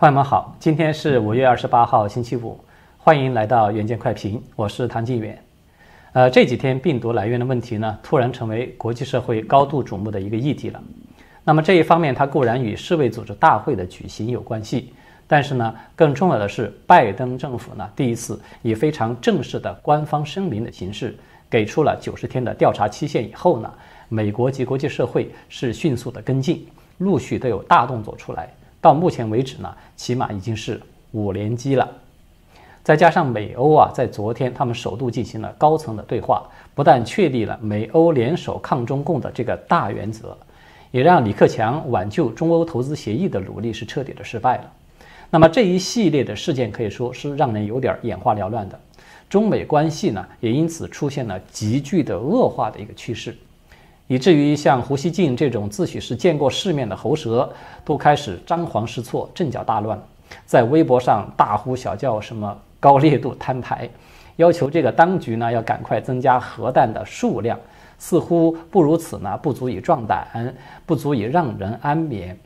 朋友们好，今天是五月二十八号，星期五，欢迎来到远见快评，我是唐晋远。呃，这几天病毒来源的问题呢，突然成为国际社会高度瞩目的一个议题了。那么这一方面，它固然与世卫组织大会的举行有关系，但是呢，更重要的是，拜登政府呢第一次以非常正式的官方声明的形式，给出了九十天的调查期限以后呢，美国及国际社会是迅速的跟进，陆续都有大动作出来。到目前为止呢，起码已经是五连击了。再加上美欧啊，在昨天他们首度进行了高层的对话，不但确立了美欧联手抗中共的这个大原则，也让李克强挽救中欧投资协议的努力是彻底的失败了。那么这一系列的事件可以说是让人有点眼花缭乱的，中美关系呢也因此出现了急剧的恶化的一个趋势。以至于像胡锡进这种自诩是见过世面的喉舌，都开始张皇失措、阵脚大乱，在微博上大呼小叫，什么高烈度摊牌，要求这个当局呢要赶快增加核弹的数量，似乎不如此呢不足以壮胆，不足以让人安眠。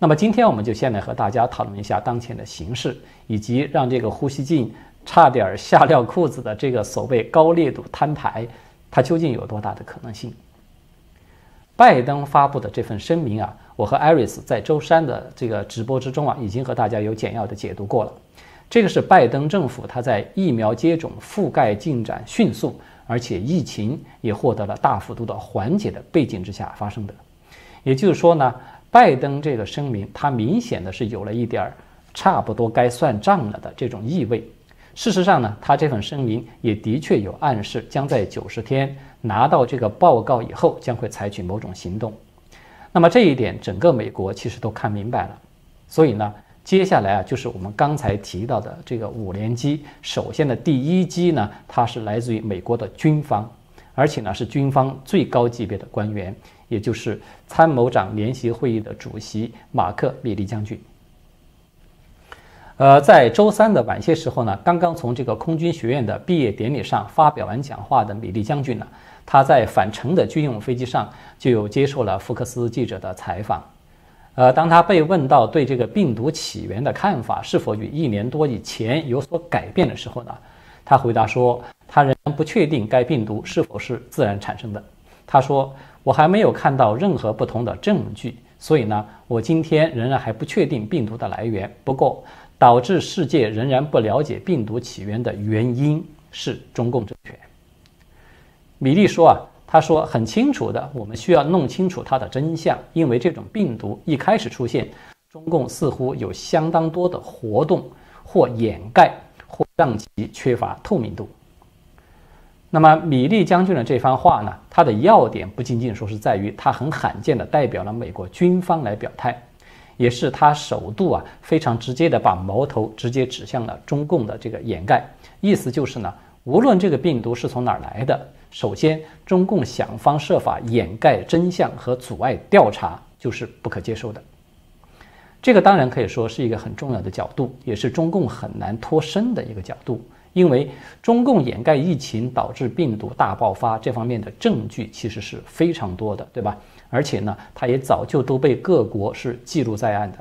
那么今天我们就先来和大家讨论一下当前的形势，以及让这个胡锡进差点吓尿裤子的这个所谓高烈度摊牌，它究竟有多大的可能性？拜登发布的这份声明啊，我和艾瑞斯在周三的这个直播之中啊，已经和大家有简要的解读过了。这个是拜登政府他在疫苗接种覆盖进展迅速，而且疫情也获得了大幅度的缓解的背景之下发生的。也就是说呢，拜登这个声明，它明显的是有了一点儿差不多该算账了的这种意味。事实上呢，他这份声明也的确有暗示，将在九十天拿到这个报告以后，将会采取某种行动。那么这一点，整个美国其实都看明白了。所以呢，接下来啊，就是我们刚才提到的这个五连击。首先的第一击呢，它是来自于美国的军方，而且呢是军方最高级别的官员，也就是参谋长联席会议的主席马克·米利将军。呃，在周三的晚些时候呢，刚刚从这个空军学院的毕业典礼上发表完讲话的米利将军呢，他在返程的军用飞机上就接受了福克斯记者的采访。呃，当他被问到对这个病毒起源的看法是否与一年多以前有所改变的时候呢，他回答说，他仍然不确定该病毒是否是自然产生的。他说，我还没有看到任何不同的证据，所以呢，我今天仍然还不确定病毒的来源。不过，导致世界仍然不了解病毒起源的原因是中共政权。米利说啊，他说很清楚的，我们需要弄清楚它的真相，因为这种病毒一开始出现，中共似乎有相当多的活动或掩盖，或让其缺乏透明度。那么米利将军的这番话呢，它的要点不仅仅说是在于他很罕见的代表了美国军方来表态。也是他首度啊非常直接的把矛头直接指向了中共的这个掩盖，意思就是呢，无论这个病毒是从哪儿来的，首先中共想方设法掩盖真相和阻碍调查就是不可接受的。这个当然可以说是一个很重要的角度，也是中共很难脱身的一个角度，因为中共掩盖疫情导致病毒大爆发这方面的证据其实是非常多的，对吧？而且呢，它也早就都被各国是记录在案的。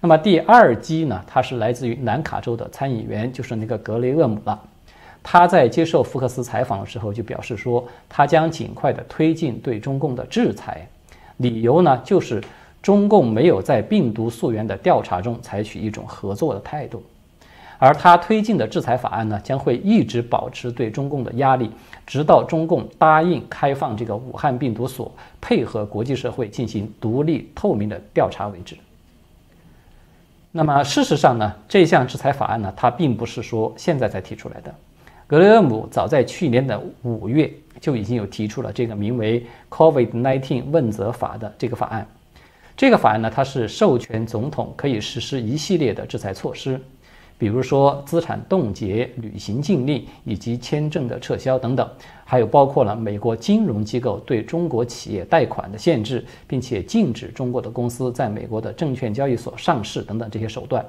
那么第二击呢，它是来自于南卡州的参议员，就是那个格雷厄姆了。他在接受福克斯采访的时候就表示说，他将尽快的推进对中共的制裁，理由呢就是中共没有在病毒溯源的调查中采取一种合作的态度。而他推进的制裁法案呢，将会一直保持对中共的压力，直到中共答应开放这个武汉病毒所，配合国际社会进行独立透明的调查为止。那么事实上呢，这项制裁法案呢，它并不是说现在才提出来的，格雷厄姆早在去年的五月就已经有提出了这个名为 “COVID-19 问责法”的这个法案。这个法案呢，它是授权总统可以实施一系列的制裁措施。比如说资产冻结、旅行禁令以及签证的撤销等等，还有包括了美国金融机构对中国企业贷款的限制，并且禁止中国的公司在美国的证券交易所上市等等这些手段。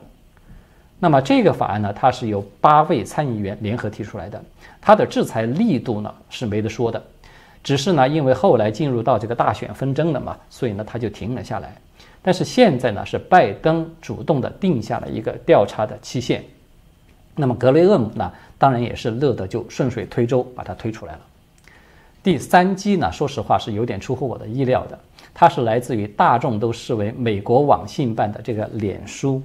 那么这个法案呢，它是由八位参议员联合提出来的，它的制裁力度呢是没得说的，只是呢因为后来进入到这个大选纷争了嘛，所以呢它就停了下来。但是现在呢，是拜登主动的定下了一个调查的期限。那么格雷厄姆呢，当然也是乐得就顺水推舟把它推出来了。第三击呢，说实话是有点出乎我的意料的，它是来自于大众都视为美国网信办的这个脸书。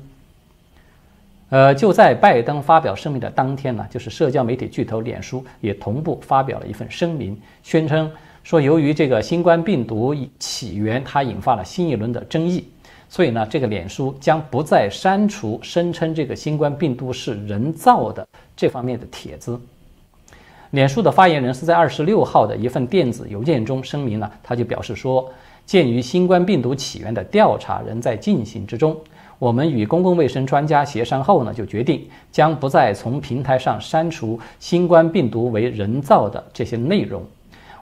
呃，就在拜登发表声明的当天呢，就是社交媒体巨头脸书也同步发表了一份声明，宣称说，由于这个新冠病毒起源，它引发了新一轮的争议，所以呢，这个脸书将不再删除声称这个新冠病毒是人造的这方面的帖子。脸书的发言人是在二十六号的一份电子邮件中声明了，他就表示说，鉴于新冠病毒起源的调查仍在进行之中。我们与公共卫生专家协商后呢，就决定将不再从平台上删除新冠病毒为人造的这些内容。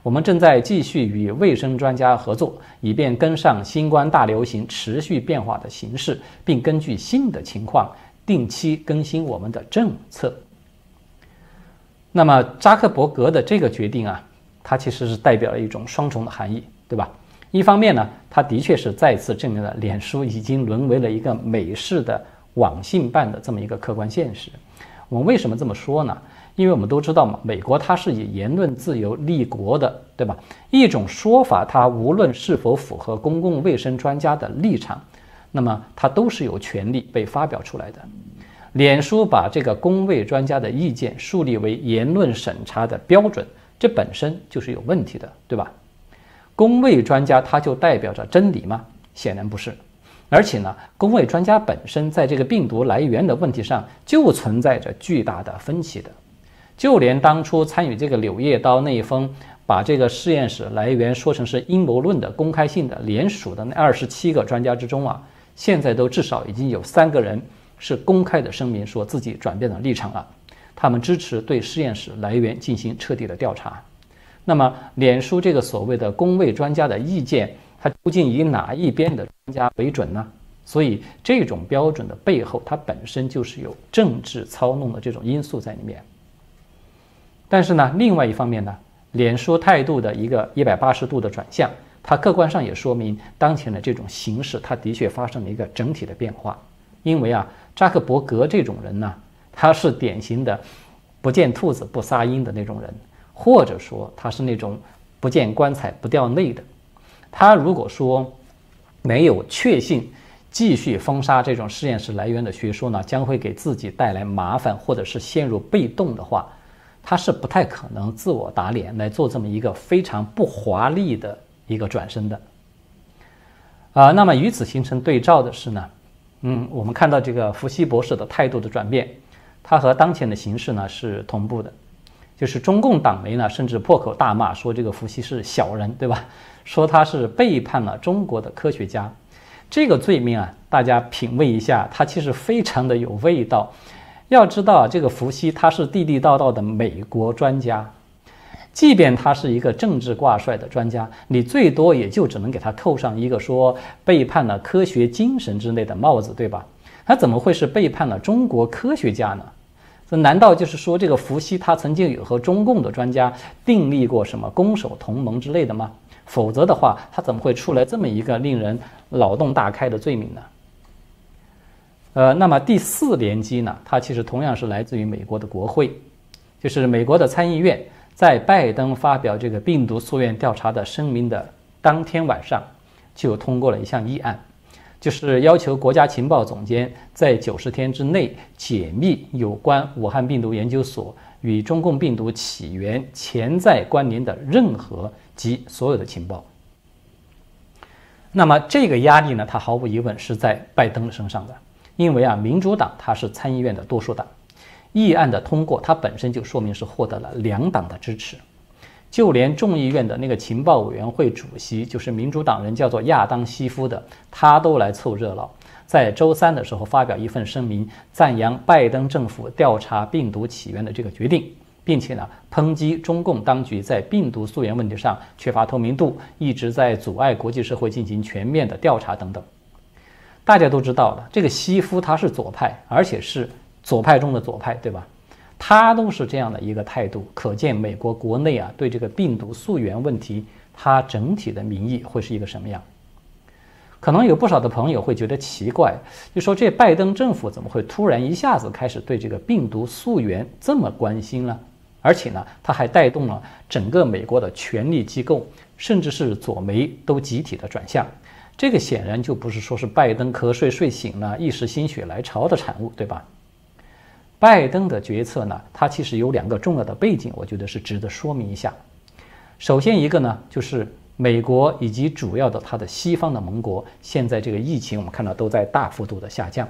我们正在继续与卫生专家合作，以便跟上新冠大流行持续变化的形势，并根据新的情况定期更新我们的政策。那么扎克伯格的这个决定啊，它其实是代表了一种双重的含义，对吧？一方面呢，他的确是再次证明了脸书已经沦为了一个美式的网信办的这么一个客观现实。我们为什么这么说呢？因为我们都知道嘛，美国它是以言论自由立国的，对吧？一种说法，它无论是否符合公共卫生专家的立场，那么它都是有权利被发表出来的。脸书把这个公卫专家的意见树立为言论审查的标准，这本身就是有问题的，对吧？公卫专家他就代表着真理吗？显然不是。而且呢，公卫专家本身在这个病毒来源的问题上就存在着巨大的分歧的。就连当初参与这个《柳叶刀》那一封把这个实验室来源说成是阴谋论的公开信的联署的那二十七个专家之中啊，现在都至少已经有三个人是公开的声明说自己转变了立场了，他们支持对实验室来源进行彻底的调查。那么，脸书这个所谓的公卫专家的意见，它究竟以哪一边的专家为准呢？所以，这种标准的背后，它本身就是有政治操弄的这种因素在里面。但是呢，另外一方面呢，脸书态度的一个一百八十度的转向，它客观上也说明当前的这种形势，它的确发生了一个整体的变化。因为啊，扎克伯格这种人呢，他是典型的不见兔子不撒鹰的那种人。或者说他是那种不见棺材不掉泪的，他如果说没有确信继续封杀这种实验室来源的学说呢，将会给自己带来麻烦，或者是陷入被动的话，他是不太可能自我打脸来做这么一个非常不华丽的一个转身的。啊，那么与此形成对照的是呢，嗯，我们看到这个伏羲博士的态度的转变，他和当前的形势呢是同步的。就是中共党媒呢，甚至破口大骂说这个伏羲是小人，对吧？说他是背叛了中国的科学家，这个罪名啊，大家品味一下，它其实非常的有味道。要知道，这个伏羲他是地地道道的美国专家，即便他是一个政治挂帅的专家，你最多也就只能给他扣上一个说背叛了科学精神之类的帽子，对吧？他怎么会是背叛了中国科学家呢？这难道就是说，这个伏羲他曾经有和中共的专家订立过什么攻守同盟之类的吗？否则的话，他怎么会出来这么一个令人脑洞大开的罪名呢？呃，那么第四联机呢？它其实同样是来自于美国的国会，就是美国的参议院，在拜登发表这个病毒溯源调查的声明的当天晚上，就通过了一项议案。就是要求国家情报总监在九十天之内解密有关武汉病毒研究所与中共病毒起源潜在关联的任何及所有的情报。那么这个压力呢，它毫无疑问是在拜登身上的，因为啊，民主党它是参议院的多数党，议案的通过，它本身就说明是获得了两党的支持。就连众议院的那个情报委员会主席，就是民主党人，叫做亚当·西夫的，他都来凑热闹，在周三的时候发表一份声明，赞扬拜登政府调查病毒起源的这个决定，并且呢，抨击中共当局在病毒溯源问题上缺乏透明度，一直在阻碍国际社会进行全面的调查等等。大家都知道的，这个西夫他是左派，而且是左派中的左派，对吧？他都是这样的一个态度，可见美国国内啊对这个病毒溯源问题，它整体的民意会是一个什么样？可能有不少的朋友会觉得奇怪，就说这拜登政府怎么会突然一下子开始对这个病毒溯源这么关心呢？而且呢，它还带动了整个美国的权力机构，甚至是左媒都集体的转向。这个显然就不是说是拜登瞌睡睡醒了，一时心血来潮的产物，对吧？拜登的决策呢，它其实有两个重要的背景，我觉得是值得说明一下。首先一个呢，就是美国以及主要的它的西方的盟国，现在这个疫情我们看到都在大幅度的下降。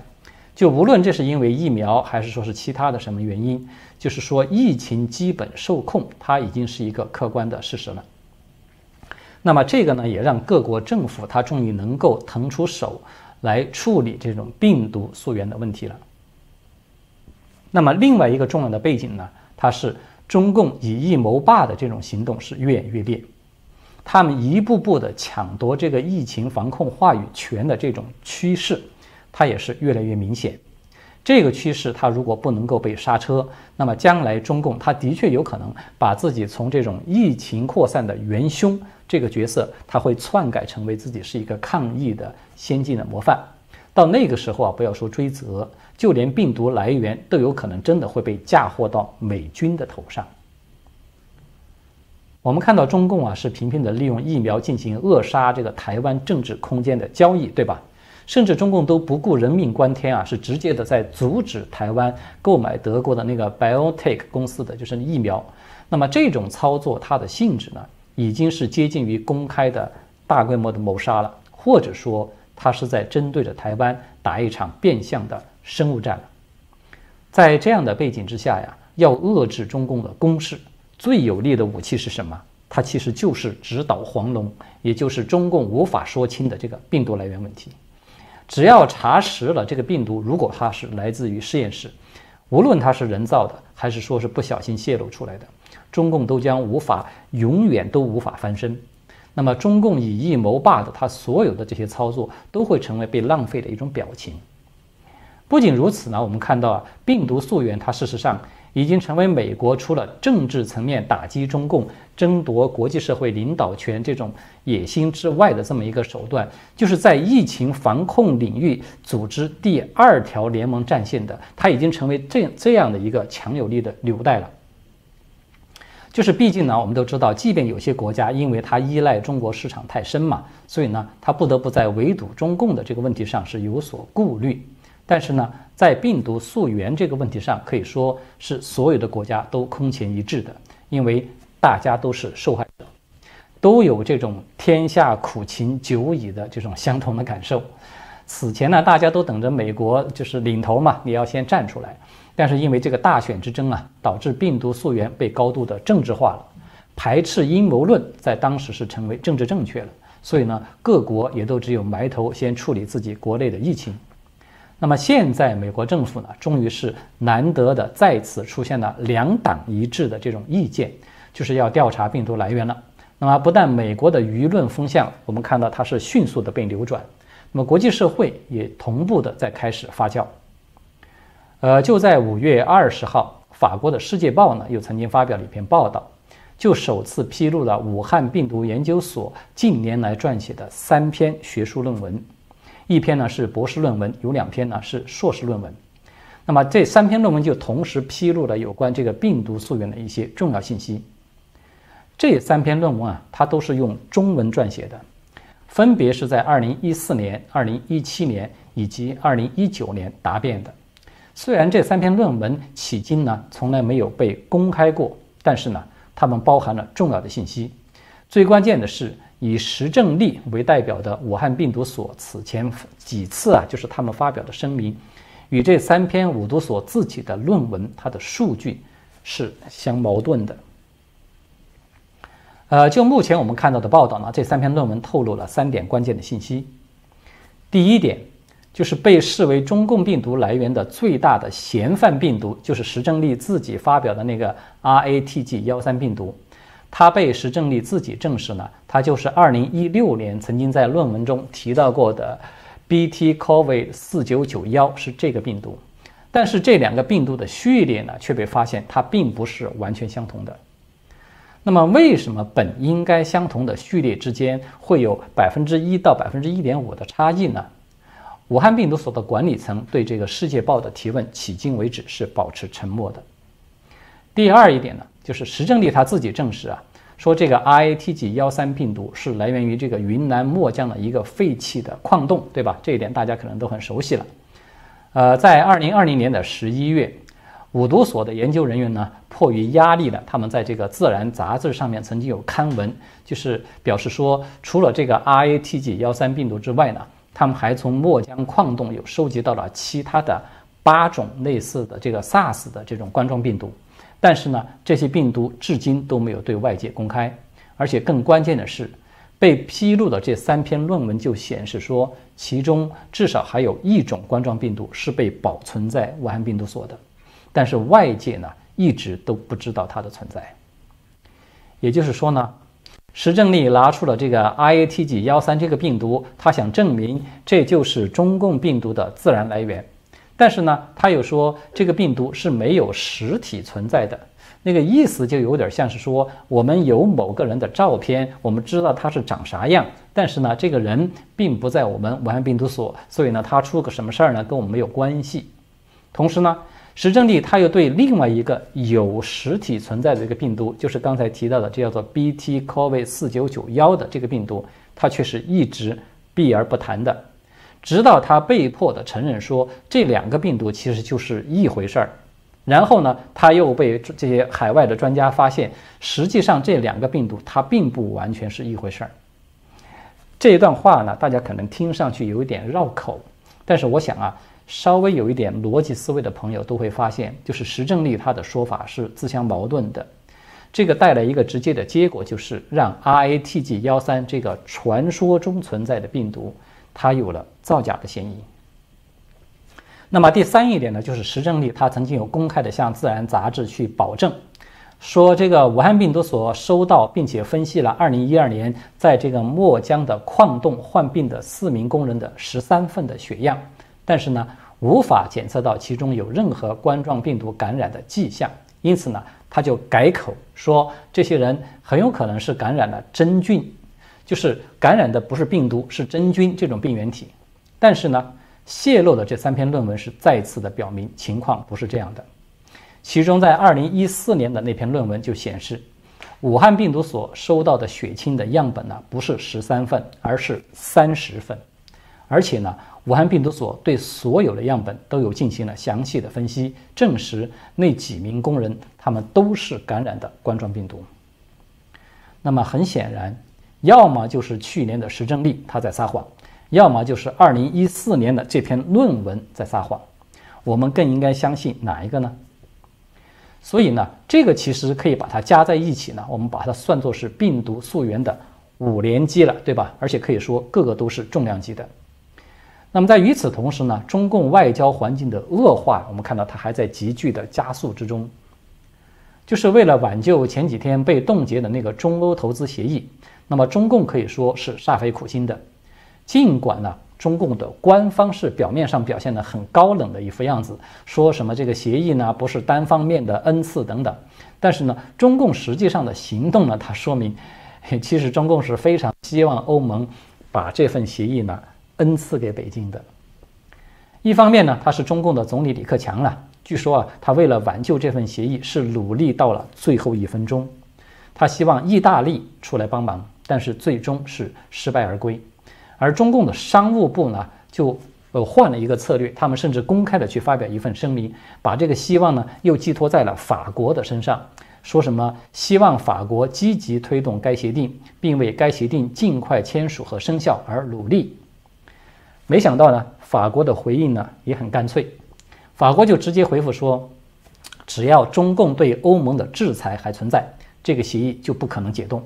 就无论这是因为疫苗，还是说是其他的什么原因，就是说疫情基本受控，它已经是一个客观的事实了。那么这个呢，也让各国政府它终于能够腾出手来处理这种病毒溯源的问题了。那么另外一个重要的背景呢，它是中共以疫谋霸的这种行动是越演越烈，他们一步步的抢夺这个疫情防控话语权的这种趋势。它也是越来越明显，这个趋势它如果不能够被刹车，那么将来中共它的确有可能把自己从这种疫情扩散的元凶这个角色，它会篡改成为自己是一个抗疫的先进的模范。到那个时候啊，不要说追责，就连病毒来源都有可能真的会被嫁祸到美军的头上。我们看到中共啊是频频的利用疫苗进行扼杀这个台湾政治空间的交易，对吧？甚至中共都不顾人命关天啊，是直接的在阻止台湾购买德国的那个 BioTech 公司的就是疫苗。那么这种操作它的性质呢，已经是接近于公开的大规模的谋杀了，或者说它是在针对着台湾打一场变相的生物战。在这样的背景之下呀，要遏制中共的攻势，最有力的武器是什么？它其实就是直捣黄龙，也就是中共无法说清的这个病毒来源问题。只要查实了这个病毒，如果它是来自于实验室，无论它是人造的还是说是不小心泄露出来的，中共都将无法永远都无法翻身。那么，中共以夷谋霸的他所有的这些操作，都会成为被浪费的一种表情。不仅如此呢，我们看到啊，病毒溯源它事实上。已经成为美国除了政治层面打击中共、争夺国际社会领导权这种野心之外的这么一个手段，就是在疫情防控领域组织第二条联盟战线的，它已经成为这这样的一个强有力的纽带了。就是毕竟呢，我们都知道，即便有些国家因为它依赖中国市场太深嘛，所以呢，它不得不在围堵中共的这个问题上是有所顾虑。但是呢，在病毒溯源这个问题上，可以说是所有的国家都空前一致的，因为大家都是受害者，都有这种天下苦情久矣的这种相同的感受。此前呢，大家都等着美国就是领头嘛，你要先站出来。但是因为这个大选之争啊，导致病毒溯源被高度的政治化了，排斥阴谋论在当时是成为政治正确了，所以呢，各国也都只有埋头先处理自己国内的疫情。那么现在，美国政府呢，终于是难得的再次出现了两党一致的这种意见，就是要调查病毒来源了。那么不但美国的舆论风向，我们看到它是迅速的被扭转，那么国际社会也同步的在开始发酵。呃，就在五月二十号，法国的《世界报》呢又曾经发表了一篇报道，就首次披露了武汉病毒研究所近年来撰写的三篇学术论文。一篇呢是博士论文，有两篇呢是硕士论文。那么这三篇论文就同时披露了有关这个病毒溯源的一些重要信息。这三篇论文啊，它都是用中文撰写的，分别是在2014年、2017年以及2019年答辩的。虽然这三篇论文迄今呢从来没有被公开过，但是呢，它们包含了重要的信息。最关键的是。以石正丽为代表的武汉病毒所此前几次啊，就是他们发表的声明，与这三篇五毒所自己的论文，它的数据是相矛盾的。呃，就目前我们看到的报道呢，这三篇论文透露了三点关键的信息。第一点，就是被视为中共病毒来源的最大的嫌犯病毒，就是石正丽自己发表的那个 RATG 幺三病毒。他被石正丽自己证实呢，他就是2016年曾经在论文中提到过的 BT.COVID 四九九幺是这个病毒，但是这两个病毒的序列呢却被发现它并不是完全相同的。那么，为什么本应该相同的序列之间会有百分之一到百分之一点五的差异呢？武汉病毒所的管理层对这个《世界报》的提问，迄今为止是保持沉默的。第二一点呢，就是石正丽他自己证实啊，说这个 RATG 幺三病毒是来源于这个云南墨江的一个废弃的矿洞，对吧？这一点大家可能都很熟悉了。呃，在二零二零年的十一月。五毒所的研究人员呢，迫于压力呢，他们在这个《自然》杂志上面曾经有刊文，就是表示说，除了这个 RATG 幺三病毒之外呢，他们还从墨江矿洞有收集到了其他的八种类似的这个 SARS 的这种冠状病毒，但是呢，这些病毒至今都没有对外界公开，而且更关键的是，被披露的这三篇论文就显示说，其中至少还有一种冠状病毒是被保存在武汉病毒所的。但是外界呢一直都不知道它的存在，也就是说呢，石正丽拿出了这个 RATG 幺三这个病毒，他想证明这就是中共病毒的自然来源。但是呢，他又说这个病毒是没有实体存在的，那个意思就有点像是说我们有某个人的照片，我们知道他是长啥样，但是呢，这个人并不在我们武汉病毒所，所以呢，他出个什么事儿呢，跟我们没有关系。同时呢。石正丽他又对另外一个有实体存在的一个病毒，就是刚才提到的，这叫做 BT.CoV 四九九幺的这个病毒，他却是一直避而不谈的，直到他被迫的承认说这两个病毒其实就是一回事儿。然后呢，他又被这些海外的专家发现，实际上这两个病毒它并不完全是一回事儿。这一段话呢，大家可能听上去有一点绕口，但是我想啊。稍微有一点逻辑思维的朋友都会发现，就是石正丽他的说法是自相矛盾的，这个带来一个直接的结果，就是让 RATG 幺三这个传说中存在的病毒，它有了造假的嫌疑。那么第三一点呢，就是石正丽他曾经有公开的向《自然》杂志去保证，说这个武汉病毒所收到并且分析了2012年在这个墨江的矿洞患病的四名工人的十三份的血样。但是呢，无法检测到其中有任何冠状病毒感染的迹象，因此呢，他就改口说，这些人很有可能是感染了真菌，就是感染的不是病毒，是真菌这种病原体。但是呢，泄露的这三篇论文是再次的表明情况不是这样的。其中在二零一四年的那篇论文就显示，武汉病毒所收到的血清的样本呢，不是十三份，而是三十份，而且呢。武汉病毒所对所有的样本都有进行了详细的分析，证实那几名工人他们都是感染的冠状病毒。那么很显然，要么就是去年的石正丽他在撒谎，要么就是二零一四年的这篇论文在撒谎。我们更应该相信哪一个呢？所以呢，这个其实可以把它加在一起呢，我们把它算作是病毒溯源的五连击了，对吧？而且可以说个个都是重量级的。那么在与此同时呢，中共外交环境的恶化，我们看到它还在急剧的加速之中。就是为了挽救前几天被冻结的那个中欧投资协议，那么中共可以说是煞费苦心的。尽管呢，中共的官方是表面上表现的很高冷的一副样子，说什么这个协议呢不是单方面的恩赐等等，但是呢，中共实际上的行动呢，它说明，其实中共是非常希望欧盟把这份协议呢。恩赐给北京的。一方面呢，他是中共的总理李克强了。据说啊，他为了挽救这份协议，是努力到了最后一分钟。他希望意大利出来帮忙，但是最终是失败而归。而中共的商务部呢，就呃换了一个策略，他们甚至公开的去发表一份声明，把这个希望呢又寄托在了法国的身上，说什么希望法国积极推动该协定，并为该协定尽快签署和生效而努力。没想到呢，法国的回应呢也很干脆，法国就直接回复说，只要中共对欧盟的制裁还存在，这个协议就不可能解冻。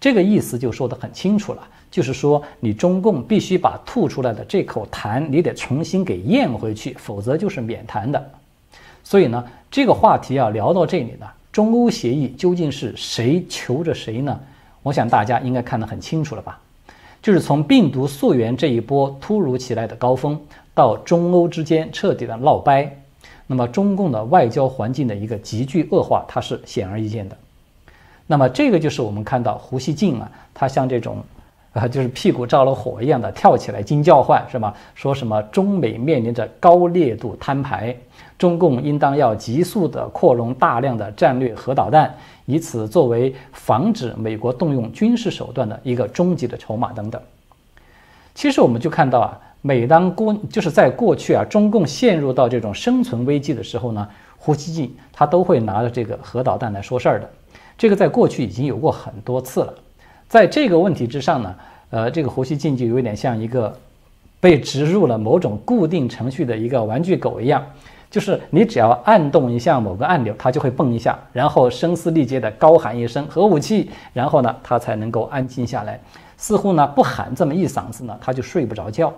这个意思就说得很清楚了，就是说你中共必须把吐出来的这口痰，你得重新给咽回去，否则就是免谈的。所以呢，这个话题啊聊到这里呢，中欧协议究竟是谁求着谁呢？我想大家应该看得很清楚了吧。就是从病毒溯源这一波突如其来的高峰，到中欧之间彻底的闹掰，那么中共的外交环境的一个急剧恶化，它是显而易见的。那么这个就是我们看到胡锡进啊，他像这种。啊，就是屁股着了火一样的跳起来惊叫唤，是吗？说什么中美面临着高烈度摊牌，中共应当要急速的扩容大量的战略核导弹，以此作为防止美国动用军事手段的一个终极的筹码等等。其实我们就看到啊，每当过就是在过去啊，中共陷入到这种生存危机的时候呢，胡锡进他都会拿着这个核导弹来说事儿的。这个在过去已经有过很多次了。在这个问题之上呢，呃，这个胡锡进就有点像一个被植入了某种固定程序的一个玩具狗一样，就是你只要按动一下某个按钮，它就会蹦一下，然后声嘶力竭地高喊一声“核武器”，然后呢，它才能够安静下来。似乎呢，不喊这么一嗓子呢，他就睡不着觉。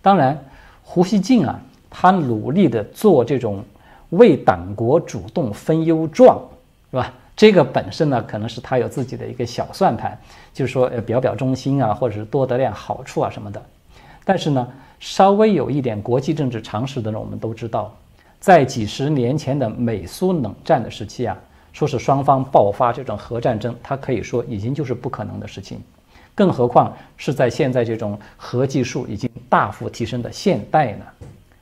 当然，胡锡进啊，他努力地做这种为党国主动分忧状，是吧？这个本身呢，可能是他有自己的一个小算盘，就是说，呃，表表忠心啊，或者是多得点好处啊什么的。但是呢，稍微有一点国际政治常识的人，我们都知道，在几十年前的美苏冷战的时期啊，说是双方爆发这种核战争，它可以说已经就是不可能的事情。更何况是在现在这种核技术已经大幅提升的现代呢？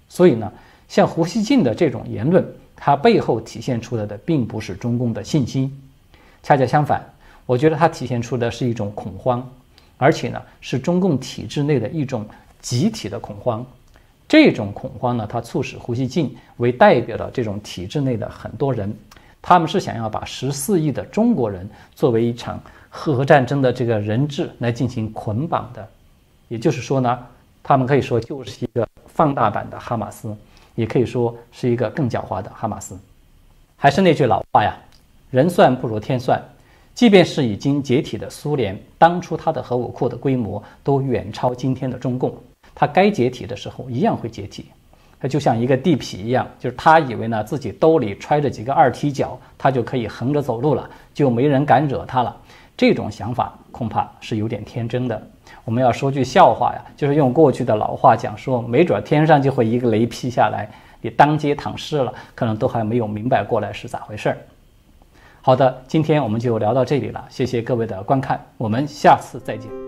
所以呢，像胡锡进的这种言论。它背后体现出来的并不是中共的信心，恰恰相反，我觉得它体现出的是一种恐慌，而且呢是中共体制内的一种集体的恐慌。这种恐慌呢，它促使胡锡进为代表的这种体制内的很多人，他们是想要把十四亿的中国人作为一场核战争的这个人质来进行捆绑的。也就是说呢，他们可以说就是一个放大版的哈马斯。也可以说是一个更狡猾的哈马斯。还是那句老话呀，人算不如天算。即便是已经解体的苏联，当初它的核武库的规模都远超今天的中共，它该解体的时候一样会解体。它就像一个地痞一样，就是他以为呢自己兜里揣着几个二踢脚，他就可以横着走路了，就没人敢惹他了。这种想法恐怕是有点天真的。我们要说句笑话呀，就是用过去的老话讲说，没准天上就会一个雷劈下来，你当街躺尸了，可能都还没有明白过来是咋回事儿。好的，今天我们就聊到这里了，谢谢各位的观看，我们下次再见。